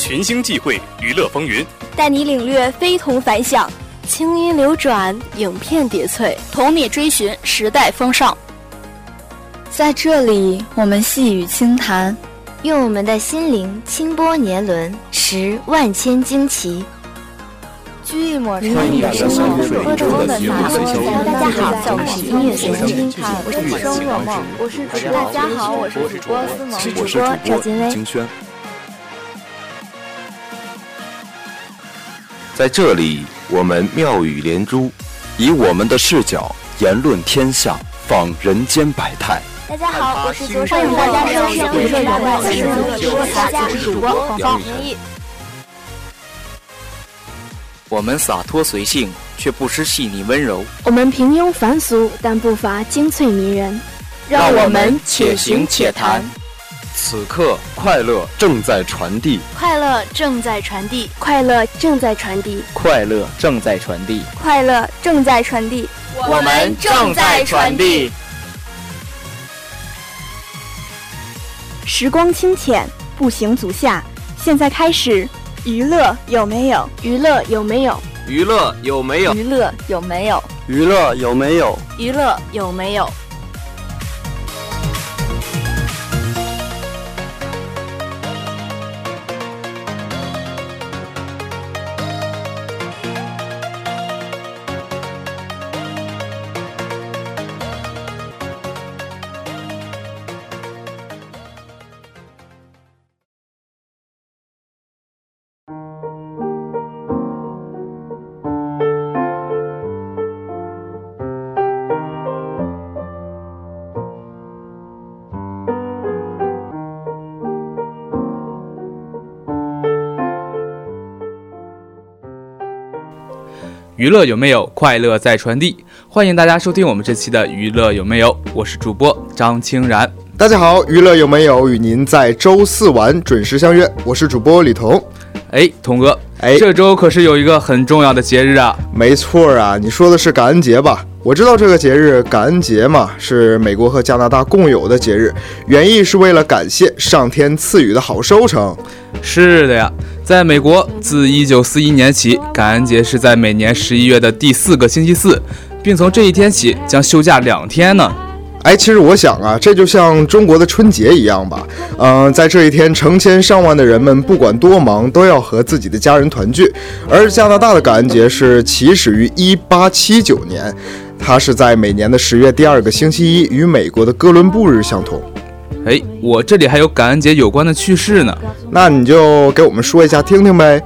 群星际会，娱乐风云，带你领略非同凡响，清音流转，影片叠翠，同你追寻时代风尚。在这里，我们细语轻谈，用我们的心灵轻拨年轮，拾万千惊奇。掬一抹声音的生活，喝着风的洒脱。大家好，我是音乐随心听看，我是主播若梦，我是主播。大家好，我是主播思萌，主播赵金威。在这里，我们妙语连珠，以我们的视角言论天下，访人间百态。大家好，我是主播欢迎大家收听《娱乐有料》，我是主播黄芳。我们洒脱随性，却不失细腻温柔；我们平庸凡俗，但不乏精粹迷人。让我们且行且谈。此刻，快乐正在传递，快乐正在传递，快乐正在传递，快乐正在传递，快乐正在传递。我们正在传递。时光清浅，步行足下，现在开始。娱乐有没有？娱乐有没有？娱乐有没有？娱乐有没有？娱乐有没有？娱乐有没有？娱乐有没有？快乐在传递，欢迎大家收听我们这期的娱乐有没有？我是主播张清然。大家好，娱乐有没有？与您在周四晚准时相约，我是主播李彤。哎，童哥，哎，这周可是有一个很重要的节日啊！没错啊，你说的是感恩节吧？我知道这个节日，感恩节嘛，是美国和加拿大共有的节日，原意是为了感谢上天赐予的好收成。是的呀，在美国，自1941年起，感恩节是在每年十一月的第四个星期四，并从这一天起将休假两天呢。哎，其实我想啊，这就像中国的春节一样吧。嗯，在这一天，成千上万的人们不管多忙，都要和自己的家人团聚。而加拿大的感恩节是起始于1879年，它是在每年的十月第二个星期一，与美国的哥伦布日相同。哎，我这里还有感恩节有关的趣事呢，那你就给我们说一下听听呗。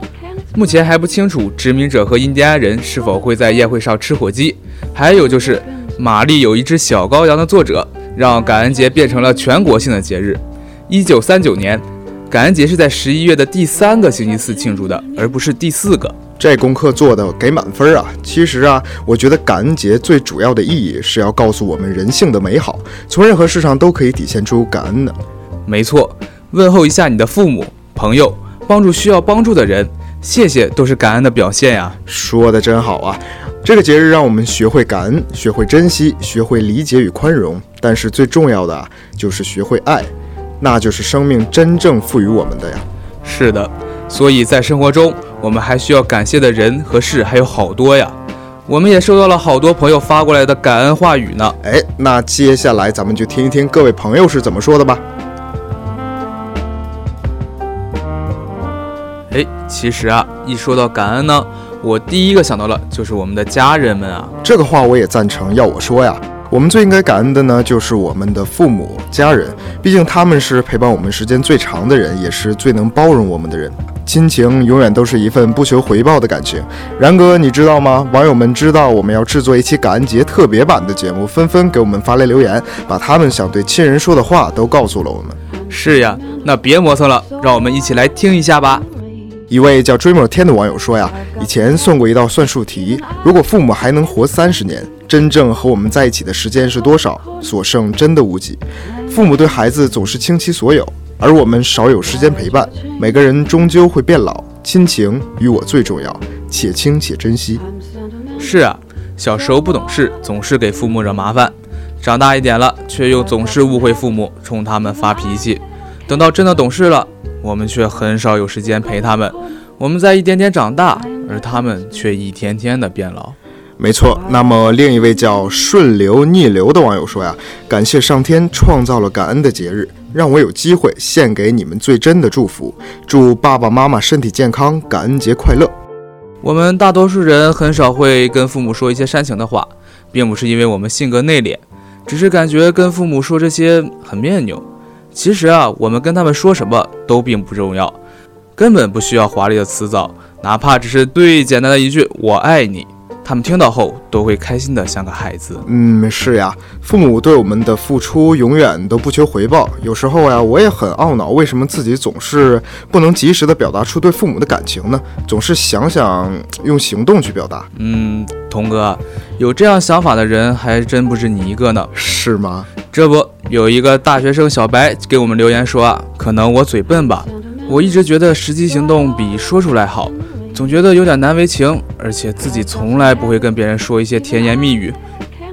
目前还不清楚殖民者和印第安人是否会在宴会上吃火鸡，还有就是。玛丽有一只小羔羊的作者，让感恩节变成了全国性的节日。一九三九年，感恩节是在十一月的第三个星期四庆祝的，而不是第四个。这功课做的给满分啊！其实啊，我觉得感恩节最主要的意义是要告诉我们人性的美好，从任何事上都可以体现出感恩的。没错，问候一下你的父母、朋友，帮助需要帮助的人，谢谢都是感恩的表现呀。说的真好啊！这个节日让我们学会感恩，学会珍惜，学会理解与宽容。但是最重要的啊，就是学会爱，那就是生命真正赋予我们的呀。是的，所以在生活中，我们还需要感谢的人和事还有好多呀。我们也收到了好多朋友发过来的感恩话语呢。哎，那接下来咱们就听一听各位朋友是怎么说的吧。哎，其实啊，一说到感恩呢。我第一个想到了就是我们的家人们啊，这个话我也赞成。要我说呀，我们最应该感恩的呢，就是我们的父母、家人，毕竟他们是陪伴我们时间最长的人，也是最能包容我们的人。亲情永远都是一份不求回报的感情。然哥，你知道吗？网友们知道我们要制作一期感恩节特别版的节目，纷纷给我们发来留言，把他们想对亲人说的话都告诉了我们。是呀，那别磨蹭了，让我们一起来听一下吧。一位叫追梦天的网友说呀，以前算过一道算术题，如果父母还能活三十年，真正和我们在一起的时间是多少？所剩真的无几。父母对孩子总是倾其所有，而我们少有时间陪伴。每个人终究会变老，亲情与我最重要，且亲且珍惜。是啊，小时候不懂事，总是给父母惹麻烦；长大一点了，却又总是误会父母，冲他们发脾气。等到真的懂事了。我们却很少有时间陪他们。我们在一点点长大，而他们却一天天的变老。没错。那么另一位叫顺流逆流的网友说呀：“感谢上天创造了感恩的节日，让我有机会献给你们最真的祝福。祝爸爸妈妈身体健康，感恩节快乐。”我们大多数人很少会跟父母说一些煽情的话，并不是因为我们性格内敛，只是感觉跟父母说这些很别扭。其实啊，我们跟他们说什么都并不重要，根本不需要华丽的辞藻，哪怕只是最简单的一句“我爱你”。他们听到后都会开心的像个孩子。嗯，是呀，父母对我们的付出永远都不求回报。有时候呀，我也很懊恼，为什么自己总是不能及时的表达出对父母的感情呢？总是想想用行动去表达。嗯，童哥，有这样想法的人还真不止你一个呢。是吗？这不，有一个大学生小白给我们留言说啊，可能我嘴笨吧，我一直觉得实际行动比说出来好。总觉得有点难为情，而且自己从来不会跟别人说一些甜言蜜语。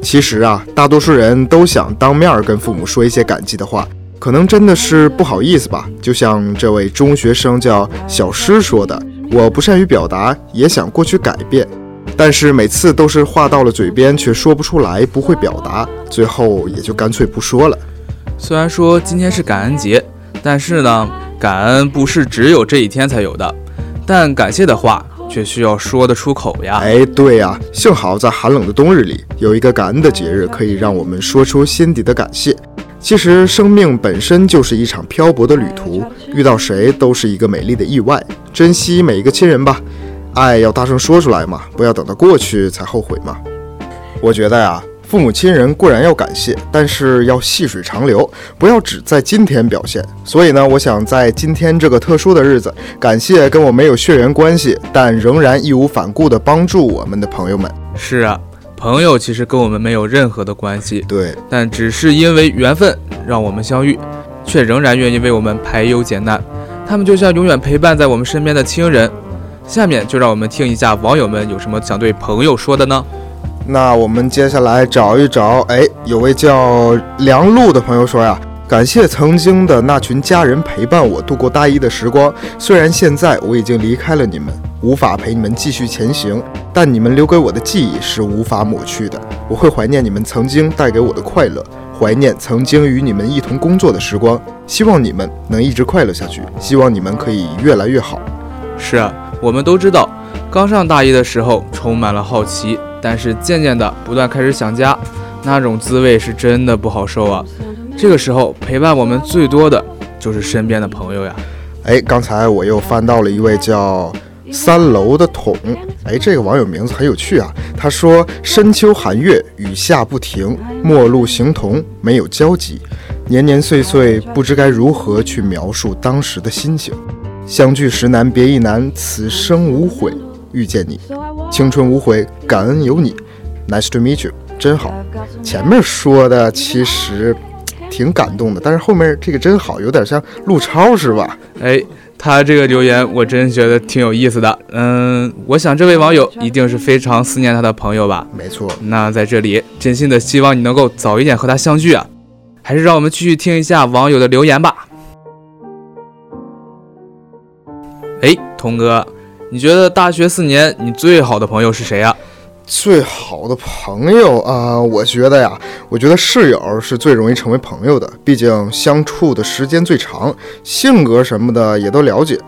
其实啊，大多数人都想当面跟父母说一些感激的话，可能真的是不好意思吧。就像这位中学生叫小诗说的：“我不善于表达，也想过去改变，但是每次都是话到了嘴边却说不出来，不会表达，最后也就干脆不说了。”虽然说今天是感恩节，但是呢，感恩不是只有这一天才有的。但感谢的话却需要说得出口呀！哎，对呀，幸好在寒冷的冬日里，有一个感恩的节日，可以让我们说出心底的感谢。其实，生命本身就是一场漂泊的旅途，遇到谁都是一个美丽的意外。珍惜每一个亲人吧，爱要大声说出来嘛，不要等到过去才后悔嘛。我觉得呀。父母亲人固然要感谢，但是要细水长流，不要只在今天表现。所以呢，我想在今天这个特殊的日子，感谢跟我没有血缘关系，但仍然义无反顾地帮助我们的朋友们。是啊，朋友其实跟我们没有任何的关系，对，但只是因为缘分让我们相遇，却仍然愿意为我们排忧解难。他们就像永远陪伴在我们身边的亲人。下面就让我们听一下网友们有什么想对朋友说的呢？那我们接下来找一找，哎，有位叫梁璐的朋友说呀，感谢曾经的那群家人陪伴我度过大一的时光。虽然现在我已经离开了你们，无法陪你们继续前行，但你们留给我的记忆是无法抹去的。我会怀念你们曾经带给我的快乐，怀念曾经与你们一同工作的时光。希望你们能一直快乐下去，希望你们可以越来越好。是啊，我们都知道，刚上大一的时候充满了好奇。但是渐渐的，不断开始想家，那种滋味是真的不好受啊。这个时候陪伴我们最多的就是身边的朋友呀。哎，刚才我又翻到了一位叫三楼的桶，哎，这个网友名字很有趣啊。他说：“深秋寒月，雨下不停，陌路形同没有交集，年年岁岁，不知该如何去描述当时的心情。相聚时难，别亦难，此生无悔。”遇见你，青春无悔，感恩有你，Nice to meet you，真好。前面说的其实挺感动的，但是后面这个真好，有点像陆超是吧？哎，他这个留言我真觉得挺有意思的。嗯，我想这位网友一定是非常思念他的朋友吧？没错。那在这里，真心的希望你能够早一点和他相聚啊！还是让我们继续听一下网友的留言吧。哎，童哥。你觉得大学四年你最好的朋友是谁呀？最好的朋友啊，我觉得呀，我觉得室友是最容易成为朋友的，毕竟相处的时间最长，性格什么的也都了解。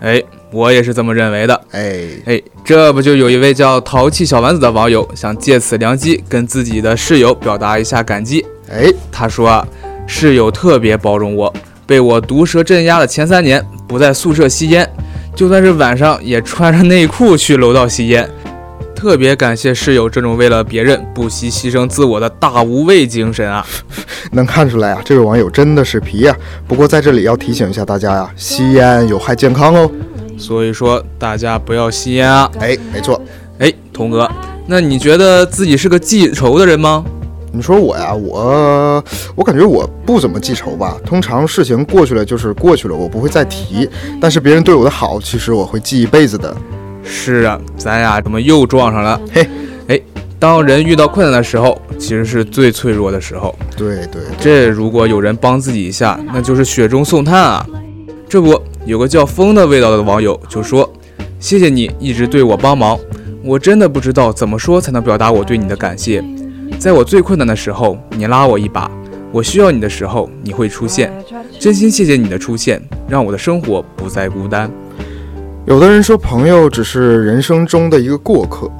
哎，我也是这么认为的。哎哎，这不就有一位叫淘气小丸子的网友想借此良机跟自己的室友表达一下感激。哎，他说啊，室友特别包容我，被我毒舌镇压的前三年不在宿舍吸烟。就算是晚上也穿着内裤去楼道吸烟，特别感谢室友这种为了别人不惜牺牲自我的大无畏精神啊！能看出来啊，这位网友真的是皮呀。不过在这里要提醒一下大家呀，吸烟有害健康哦，所以说大家不要吸烟啊！哎，没错。哎，童哥，那你觉得自己是个记仇的人吗？你说我呀，我我感觉我不怎么记仇吧。通常事情过去了就是过去了，我不会再提。但是别人对我的好，其实我会记一辈子的。是啊，咱俩怎么又撞上了？嘿，哎，当人遇到困难的时候，其实是最脆弱的时候。对对，这如果有人帮自己一下，那就是雪中送炭啊。这不，有个叫风的味道的网友就说：“谢谢你一直对我帮忙，我真的不知道怎么说才能表达我对你的感谢。在我最困难的时候，你拉我一把；我需要你的时候，你会出现。真心谢谢你的出现，让我的生活不再孤单。”有的人说，朋友只是人生中的一个过客，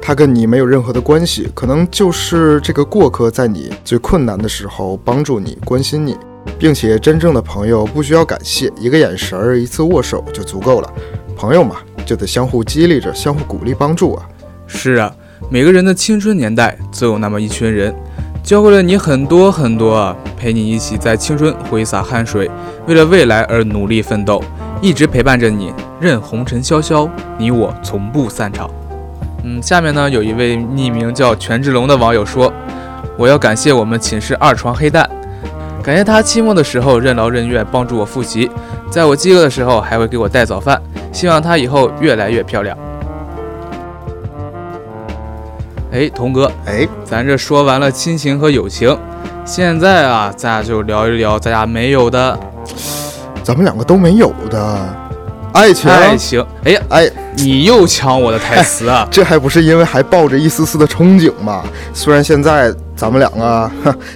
他跟你没有任何的关系，可能就是这个过客在你最困难的时候帮助你、关心你。并且，真正的朋友不需要感谢，一个眼神儿、一次握手就足够了。朋友嘛，就得相互激励着，相互鼓励、帮助啊。是啊，每个人的青春年代，总有那么一群人，教会了你很多很多，陪你一起在青春挥洒汗水，为了未来而努力奋斗，一直陪伴着你，任红尘潇潇，你我从不散场。嗯，下面呢，有一位匿名叫权志龙的网友说：“我要感谢我们寝室二床黑蛋。”感谢他期末的时候任劳任怨帮助我复习，在我饥饿的时候还会给我带早饭。希望他以后越来越漂亮。哎，童哥，哎，咱这说完了亲情和友情，现在啊，咱俩就聊一聊咱俩没有的，咱们两个都没有的爱情。爱情，哎呀，哎，你又抢我的台词啊！这还不是因为还抱着一丝丝的憧憬吗？虽然现在。咱们两个，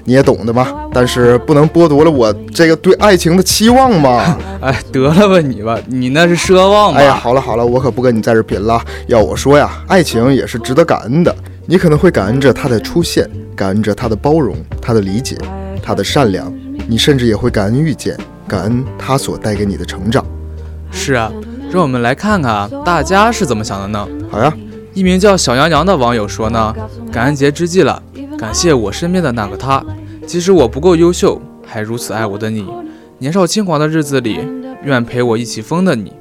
你也懂的嘛。但是不能剥夺了我这个对爱情的期望嘛。哎，得了吧你吧，你那是奢望吧。哎呀，好了好了，我可不跟你在这贫了。要我说呀，爱情也是值得感恩的。你可能会感恩着他的出现，感恩着他的包容、他的理解、他的善良。你甚至也会感恩遇见，感恩他所带给你的成长。是啊，让我们来看看大家是怎么想的呢？好呀，一名叫小杨洋的网友说呢，感恩节之际了。感谢我身边的那个他，即使我不够优秀，还如此爱我的你。年少轻狂的日子里，愿陪我一起疯的你。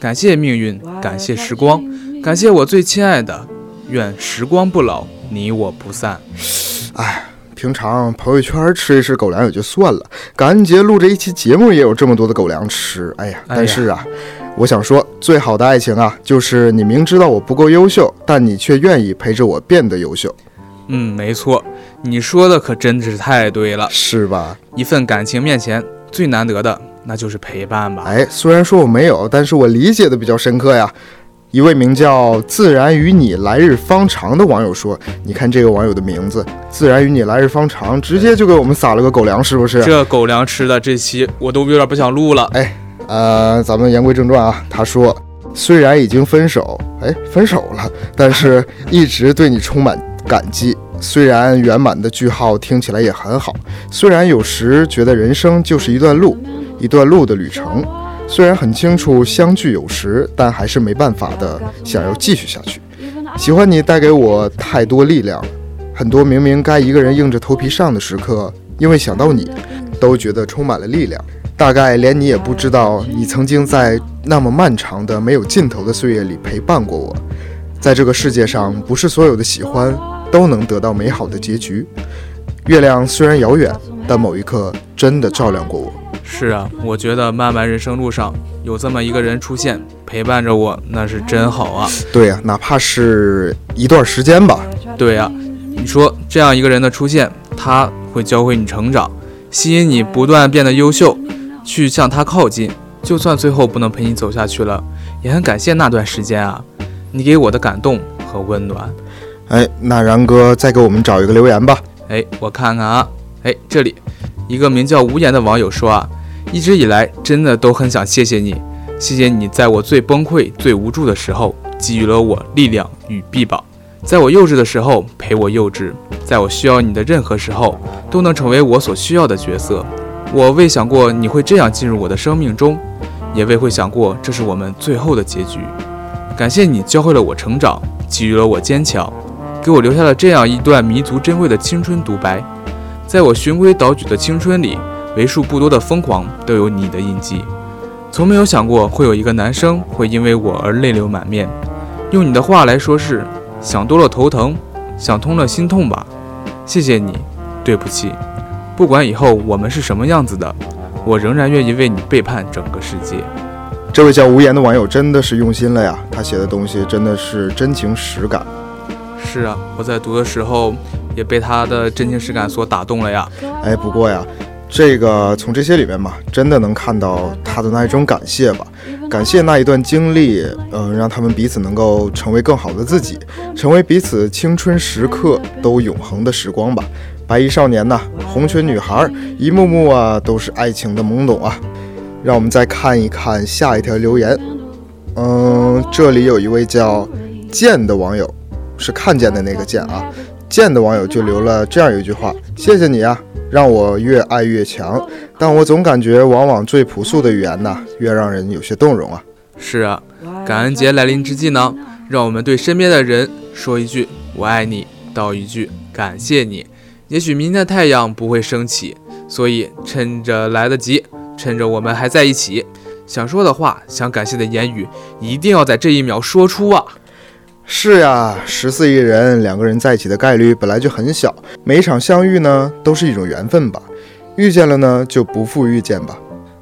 感谢命运，感谢时光，感谢我最亲爱的。愿时光不老，你我不散。哎，平常朋友圈吃一吃狗粮也就算了，感恩节录这一期节目也有这么多的狗粮吃。哎呀，但是啊，我想说，最好的爱情啊，就是你明知道我不够优秀，但你却愿意陪着我变得优秀。嗯，没错，你说的可真的是太对了，是吧？一份感情面前最难得的，那就是陪伴吧。哎，虽然说我没有，但是我理解的比较深刻呀。一位名叫“自然与你来日方长”的网友说：“你看这个网友的名字，‘自然与你来日方长’，直接就给我们撒了个狗粮，是不是？这狗粮吃的，这期我都有点不想录了。哎，呃，咱们言归正传啊。他说，虽然已经分手，哎，分手了，但是一直对你充满。”感激，虽然圆满的句号听起来也很好，虽然有时觉得人生就是一段路，一段路的旅程，虽然很清楚相聚有时，但还是没办法的想要继续下去。喜欢你带给我太多力量，很多明明该一个人硬着头皮上的时刻，因为想到你，都觉得充满了力量。大概连你也不知道，你曾经在那么漫长的没有尽头的岁月里陪伴过我。在这个世界上，不是所有的喜欢。都能得到美好的结局。月亮虽然遥远，但某一刻真的照亮过我。是啊，我觉得漫漫人生路上有这么一个人出现，陪伴着我，那是真好啊。对呀，哪怕是一段时间吧。对呀，你说这样一个人的出现，他会教会你成长，吸引你不断变得优秀，去向他靠近。就算最后不能陪你走下去了，也很感谢那段时间啊，你给我的感动和温暖。哎，那然哥再给我们找一个留言吧。哎，我看看啊。哎，这里一个名叫无言的网友说啊，一直以来真的都很想谢谢你，谢谢你在我最崩溃、最无助的时候给予了我力量与臂膀，在我幼稚的时候陪我幼稚，在我需要你的任何时候都能成为我所需要的角色。我未想过你会这样进入我的生命中，也未会想过这是我们最后的结局。感谢你教会了我成长，给予了我坚强。给我留下了这样一段弥足珍贵的青春独白，在我循规蹈矩的青春里，为数不多的疯狂都有你的印记。从没有想过会有一个男生会因为我而泪流满面。用你的话来说是：想多了头疼，想通了心痛吧。谢谢你，对不起。不管以后我们是什么样子的，我仍然愿意为你背叛整个世界。这位叫无言的网友真的是用心了呀，他写的东西真的是真情实感。是啊，我在读的时候也被他的真情实感所打动了呀。哎，不过呀，这个从这些里面嘛，真的能看到他的那一种感谢吧，感谢那一段经历，嗯，让他们彼此能够成为更好的自己，成为彼此青春时刻都永恒的时光吧。白衣少年呐，红裙女孩，一幕幕啊都是爱情的懵懂啊。让我们再看一看下一条留言，嗯，这里有一位叫剑的网友，是看见的那个见啊，见的网友就留了这样一句话：谢谢你啊。让我越爱越强，但我总感觉，往往最朴素的语言呢，越让人有些动容啊。是啊，感恩节来临之际呢，让我们对身边的人说一句“我爱你”，道一句“感谢你”。也许明天的太阳不会升起，所以趁着来得及，趁着我们还在一起，想说的话，想感谢的言语，一定要在这一秒说出啊！是呀，十四亿人，两个人在一起的概率本来就很小。每一场相遇呢，都是一种缘分吧。遇见了呢，就不负遇见吧。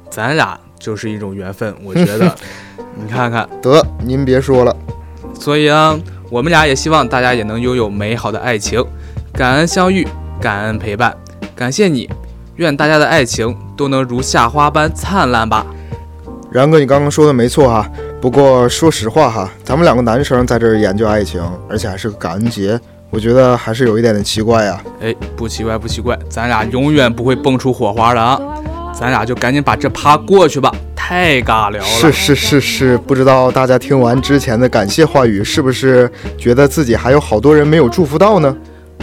咱俩就是一种缘分，我觉得。你看看，得您别说了。所以啊，我们俩也希望大家也能拥有美好的爱情。感恩相遇，感恩陪伴，感谢你。愿大家的爱情都能如夏花般灿烂吧。然哥，你刚刚说的没错哈。不过说实话哈，咱们两个男生在这儿研究爱情，而且还是个感恩节，我觉得还是有一点点奇怪呀。哎，不奇怪不奇怪，咱俩永远不会蹦出火花的啊！咱俩就赶紧把这趴过去吧，太尬聊了。是是是是，不知道大家听完之前的感谢话语，是不是觉得自己还有好多人没有祝福到呢？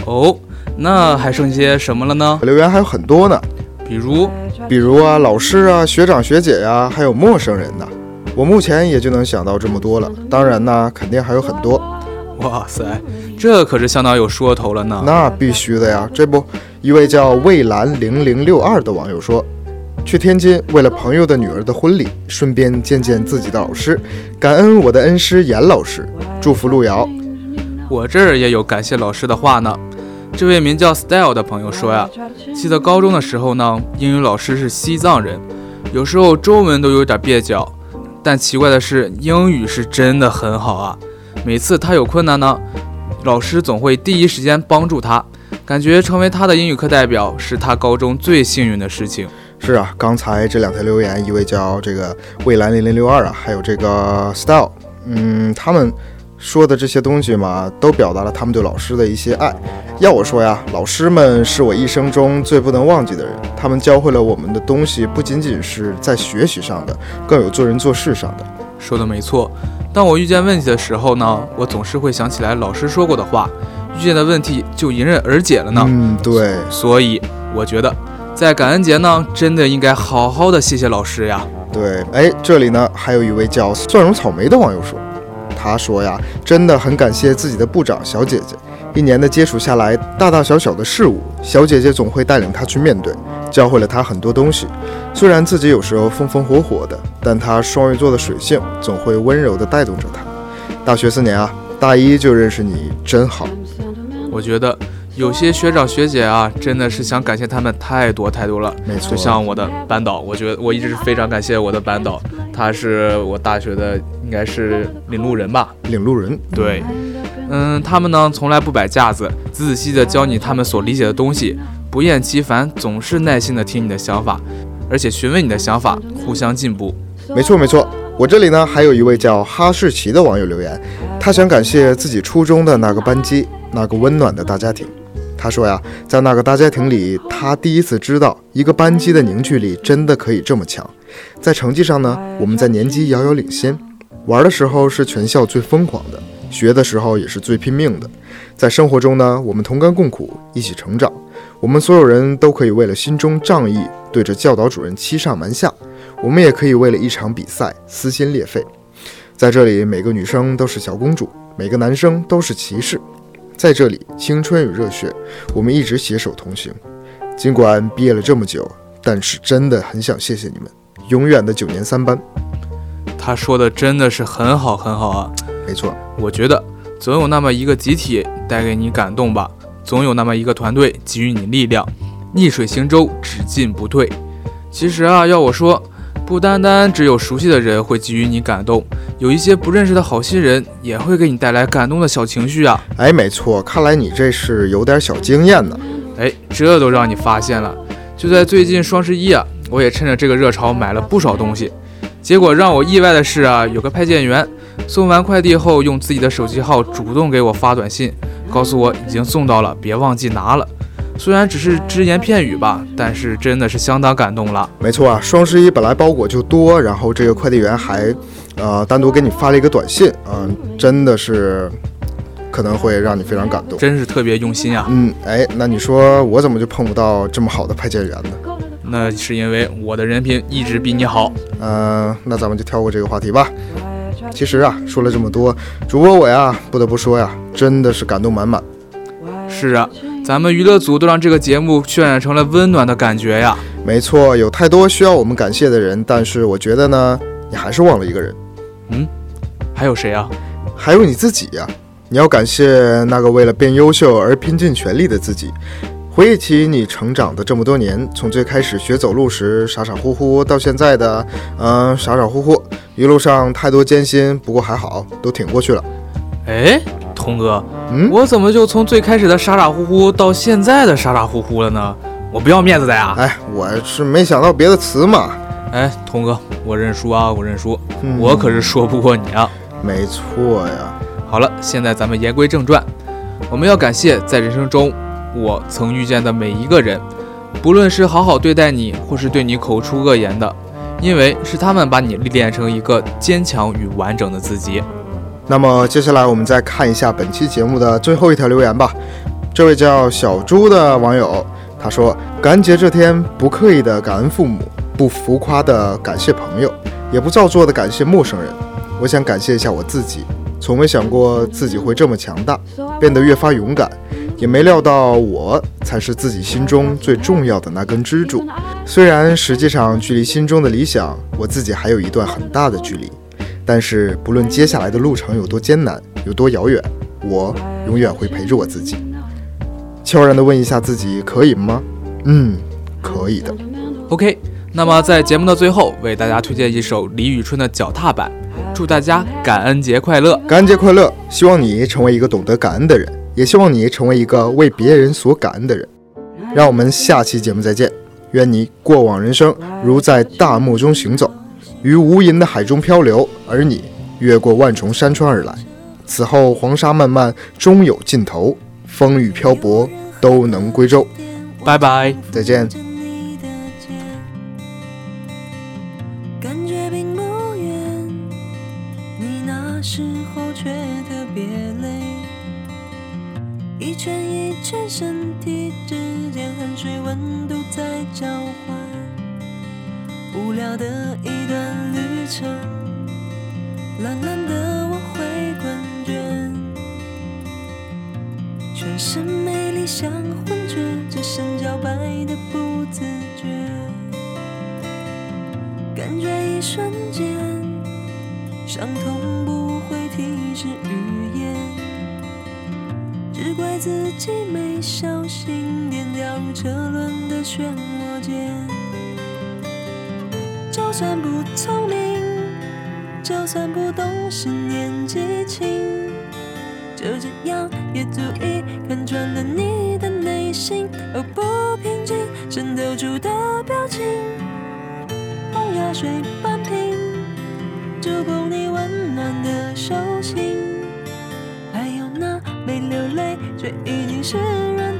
哦，那还剩些什么了呢？留言还有很多呢，比如，比如啊，老师啊，学长学姐呀，还有陌生人呢。我目前也就能想到这么多了，当然呢，肯定还有很多。哇塞，这可是相当有说头了呢。那必须的呀，这不，一位叫蔚蓝零零六二的网友说，去天津为了朋友的女儿的婚礼，顺便见见自己的老师，感恩我的恩师严老师，祝福路遥。我这儿也有感谢老师的话呢。这位名叫 Style 的朋友说呀，记得高中的时候呢，英语老师是西藏人，有时候中文都有点蹩脚。但奇怪的是，英语是真的很好啊！每次他有困难呢，老师总会第一时间帮助他，感觉成为他的英语课代表是他高中最幸运的事情。是啊，刚才这两条留言，一位叫这个蔚蓝零零六二啊，还有这个 Style，嗯，他们。说的这些东西嘛，都表达了他们对老师的一些爱。要我说呀，老师们是我一生中最不能忘记的人。他们教会了我们的东西，不仅仅是在学习上的，更有做人做事上的。说的没错。当我遇见问题的时候呢，我总是会想起来老师说过的话，遇见的问题就迎刃而解了呢。嗯，对。所以我觉得，在感恩节呢，真的应该好好的谢谢老师呀。对，哎，这里呢，还有一位叫蒜蓉草莓的网友说。他说呀，真的很感谢自己的部长小姐姐，一年的接触下来，大大小小的事物，小姐姐总会带领他去面对，教会了他很多东西。虽然自己有时候风风火火的，但他双鱼座的水性总会温柔地带动着他。大学四年啊，大一就认识你，真好。我觉得。有些学长学姐啊，真的是想感谢他们太多太多了。没错，就像我的班导，我觉得我一直是非常感谢我的班导，他是我大学的应该是领路人吧。领路人，对，嗯，他们呢从来不摆架子，仔仔细细的教你他们所理解的东西，不厌其烦，总是耐心的听你的想法，而且询问你的想法，互相进步。没错没错，我这里呢还有一位叫哈士奇的网友留言，他想感谢自己初中的那个班级，那个温暖的大家庭。他说呀，在那个大家庭里，他第一次知道一个班级的凝聚力真的可以这么强。在成绩上呢，我们在年级遥遥领先；玩的时候是全校最疯狂的，学的时候也是最拼命的。在生活中呢，我们同甘共苦，一起成长。我们所有人都可以为了心中仗义，对着教导主任欺上瞒下；我们也可以为了一场比赛撕心裂肺。在这里，每个女生都是小公主，每个男生都是骑士。在这里，青春与热血，我们一直携手同行。尽管毕业了这么久，但是真的很想谢谢你们，永远的九年三班。他说的真的是很好很好啊，没错。我觉得总有那么一个集体带给你感动吧，总有那么一个团队给予你力量。逆水行舟，只进不退。其实啊，要我说。不单单只有熟悉的人会给予你感动，有一些不认识的好心人也会给你带来感动的小情绪啊！哎，没错，看来你这是有点小经验呢。哎，这都让你发现了，就在最近双十一啊，我也趁着这个热潮买了不少东西。结果让我意外的是啊，有个派件员送完快递后，用自己的手机号主动给我发短信，告诉我已经送到了，别忘记拿了。虽然只是只言片语吧，但是真的是相当感动了。没错啊，双十一本来包裹就多，然后这个快递员还，呃，单独给你发了一个短信，嗯，真的是可能会让你非常感动，真是特别用心啊。嗯，哎，那你说我怎么就碰不到这么好的派件员呢？那是因为我的人品一直比你好。嗯，那咱们就跳过这个话题吧。其实啊，说了这么多，主播我呀，不得不说呀，真的是感动满满。是啊，咱们娱乐组都让这个节目渲染成了温暖的感觉呀。没错，有太多需要我们感谢的人，但是我觉得呢，你还是忘了一个人。嗯，还有谁啊？还有你自己呀！你要感谢那个为了变优秀而拼尽全力的自己。回忆起你成长的这么多年，从最开始学走路时傻傻乎乎，到现在的嗯傻傻乎乎，一路上太多艰辛，不过还好，都挺过去了。哎，童哥，嗯，我怎么就从最开始的傻傻乎乎到现在的傻傻乎乎了呢？我不要面子的呀！哎，我是没想到别的词嘛。哎，童哥，我认输啊，我认输，嗯、我可是说不过你啊。没错呀。好了，现在咱们言归正传，我们要感谢在人生中。我曾遇见的每一个人，不论是好好对待你，或是对你口出恶言的，因为是他们把你历练成一个坚强与完整的自己。那么接下来我们再看一下本期节目的最后一条留言吧。这位叫小猪的网友他说：“感恩节这天，不刻意的感恩父母，不浮夸的感谢朋友，也不造作的感谢陌生人。我想感谢一下我自己，从没想过自己会这么强大，变得越发勇敢。”也没料到我才是自己心中最重要的那根支柱。虽然实际上距离心中的理想，我自己还有一段很大的距离，但是不论接下来的路程有多艰难，有多遥远，我永远会陪着我自己。悄然地问一下自己，可以吗？嗯，可以的。OK，那么在节目的最后，为大家推荐一首李宇春的《脚踏板》，祝大家感恩节快乐！感恩节快乐！希望你成为一个懂得感恩的人。也希望你成为一个为别人所感恩的人。让我们下期节目再见。愿你过往人生如在大漠中行走，于无垠的海中漂流，而你越过万重山川而来。此后黄沙漫漫终有尽头，风雨漂泊都能归舟。拜拜，再见。感觉并不远，你那时候却特别累。一圈一圈身体之间，汗水温度在交换。无聊的懒懒的我会困倦。全身美丽像幻觉，只剩脚白的不自觉。感觉一瞬间，伤痛不会提示语言。只怪自己没小心点，掉入车轮的漩涡间。就算不聪明，就算不懂事年纪轻，就这样也足以看穿了你的内心。而不平静渗透出的表情，洪崖水半平，触碰你温暖的手心。还有那没流泪却已经湿润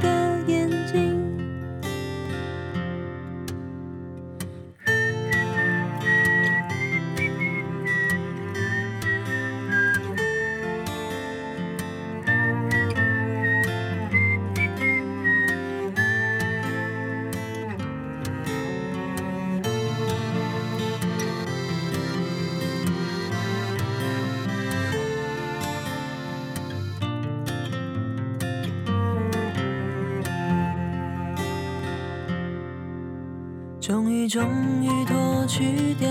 终于，脱去掉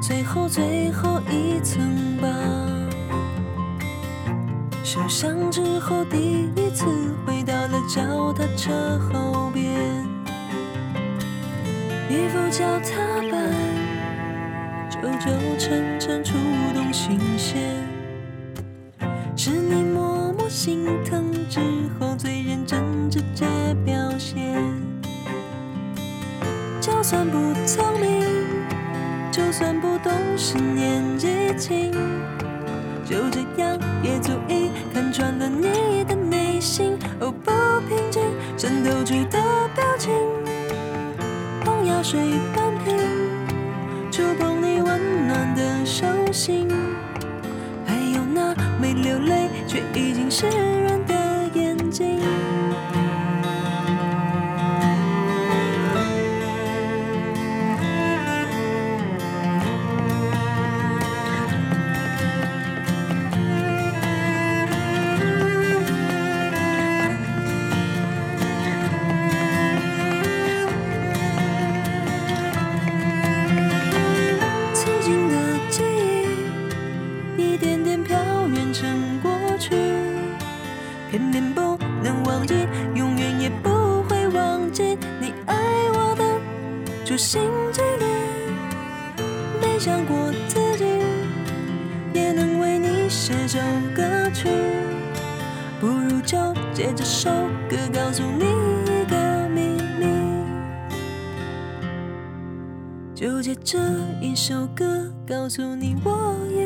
最后最后一层疤。受伤之后，第一次回到了脚踏车后边，一副脚踏板，皱皱沉沉，触动心弦。是你默默心疼之后最认真直接表现。算不聪明，就算不懂事年纪轻，就这样也足以看穿了你的内心。哦，不平静渗透出的表情，碰药水般平，触碰你温暖的手心，还有那没流泪却已经湿告诉你，我。